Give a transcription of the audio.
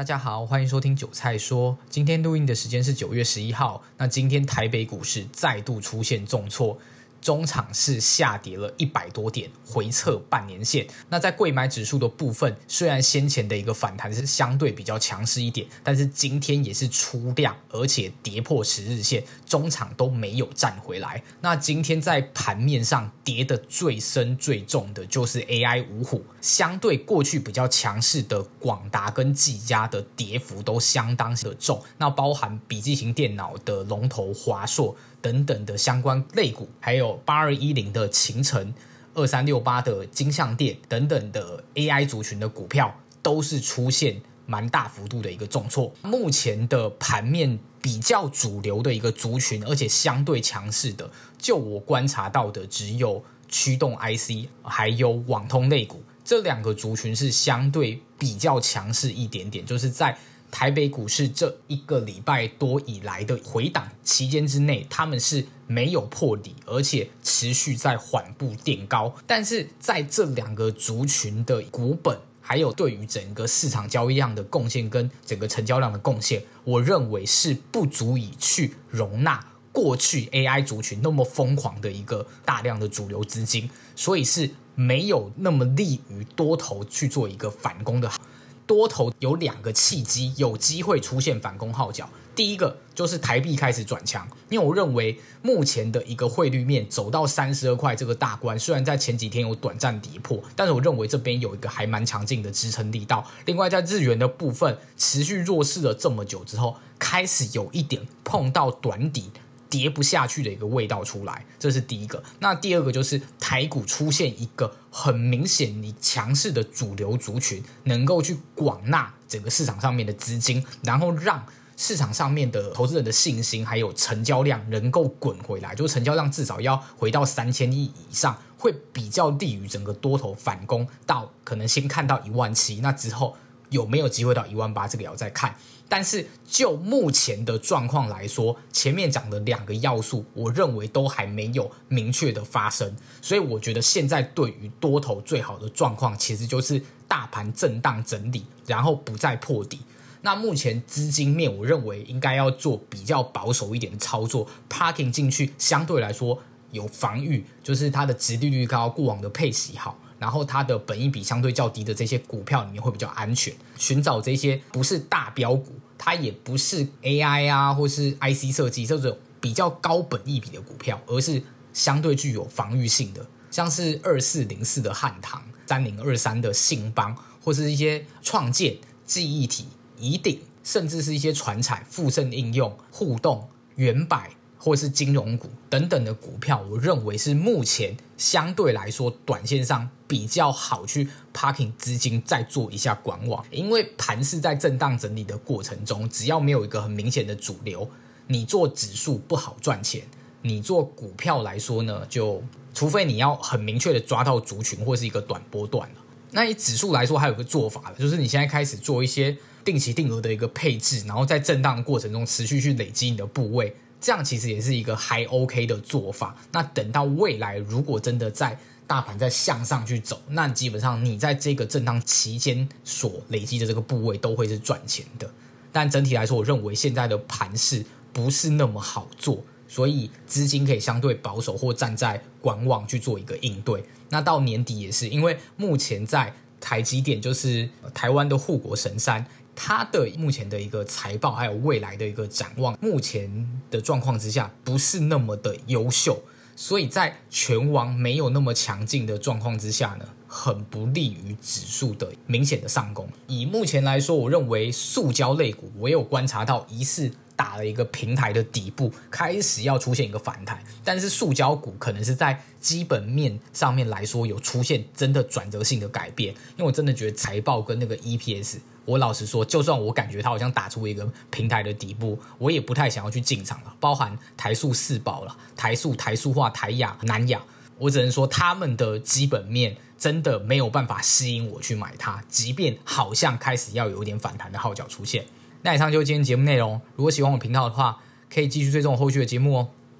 大家好，欢迎收听韭菜说。今天录音的时间是九月十一号。那今天台北股市再度出现重挫。中场是下跌了一百多点，回测半年线。那在柜买指数的部分，虽然先前的一个反弹是相对比较强势一点，但是今天也是出量，而且跌破十日线，中场都没有站回来。那今天在盘面上跌得最深最重的就是 AI 五虎，相对过去比较强势的广达跟技嘉的跌幅都相当的重。那包含笔记型电脑的龙头华硕。等等的相关类股，还有八二一零的勤诚、二三六八的金像电等等的 AI 族群的股票，都是出现蛮大幅度的一个重挫。目前的盘面比较主流的一个族群，而且相对强势的，就我观察到的，只有驱动 IC，还有网通类股这两个族群是相对比较强势一点点，就是在。台北股市这一个礼拜多以来的回档期间之内，他们是没有破底，而且持续在缓步垫高。但是在这两个族群的股本，还有对于整个市场交易量的贡献跟整个成交量的贡献，我认为是不足以去容纳过去 AI 族群那么疯狂的一个大量的主流资金，所以是没有那么利于多头去做一个反攻的。多头有两个契机，有机会出现反攻号角。第一个就是台币开始转强，因为我认为目前的一个汇率面走到三十二块这个大关，虽然在前几天有短暂跌破，但是我认为这边有一个还蛮强劲的支撑力道。另外，在日元的部分持续弱势了这么久之后，开始有一点碰到短底。跌不下去的一个味道出来，这是第一个。那第二个就是台股出现一个很明显你强势的主流族群，能够去广纳整个市场上面的资金，然后让市场上面的投资人的信心还有成交量能够滚回来，就成交量至少要回到三千亿以上，会比较利于整个多头反攻到可能先看到一万七，那之后有没有机会到一万八，这个也要再看。但是就目前的状况来说，前面讲的两个要素，我认为都还没有明确的发生，所以我觉得现在对于多头最好的状况，其实就是大盘震荡整理，然后不再破底。那目前资金面，我认为应该要做比较保守一点的操作，parking 进去相对来说有防御，就是它的殖利率高，过往的配息好。然后它的本益比相对较低的这些股票里面会比较安全，寻找这些不是大标股，它也不是 AI 啊或是 IC 设计这种比较高本益比的股票，而是相对具有防御性的，像是二四零四的汉唐、三零二三的信邦，或是一些创建、记忆体、宜鼎，甚至是一些传产、富盛应用、互动、远百。或是金融股等等的股票，我认为是目前相对来说短线上比较好去 parking 资金，再做一下观望。因为盘是在震荡整理的过程中，只要没有一个很明显的主流，你做指数不好赚钱。你做股票来说呢，就除非你要很明确的抓到族群或是一个短波段。那以指数来说，还有个做法，就是你现在开始做一些定期定额的一个配置，然后在震荡的过程中持续去累积你的部位。这样其实也是一个还 OK 的做法。那等到未来，如果真的在大盘在向上去走，那基本上你在这个震荡期间所累积的这个部位都会是赚钱的。但整体来说，我认为现在的盘势不是那么好做，所以资金可以相对保守或站在观望去做一个应对。那到年底也是，因为目前在台积电就是台湾的护国神山。它的目前的一个财报，还有未来的一个展望，目前的状况之下不是那么的优秀，所以在拳王没有那么强劲的状况之下呢，很不利于指数的明显的上攻。以目前来说，我认为塑胶类股，我有观察到疑似。打了一个平台的底部，开始要出现一个反弹，但是塑胶股可能是在基本面上面来说有出现真的转折性的改变，因为我真的觉得财报跟那个 EPS，我老实说，就算我感觉它好像打出一个平台的底部，我也不太想要去进场了。包含台塑四宝了，台塑、台塑化、台亚、南亚，我只能说他们的基本面真的没有办法吸引我去买它，即便好像开始要有一点反弹的号角出现。那以上就是今天节目内容。如果喜欢我频道的话，可以继续追踪我后续的节目哦。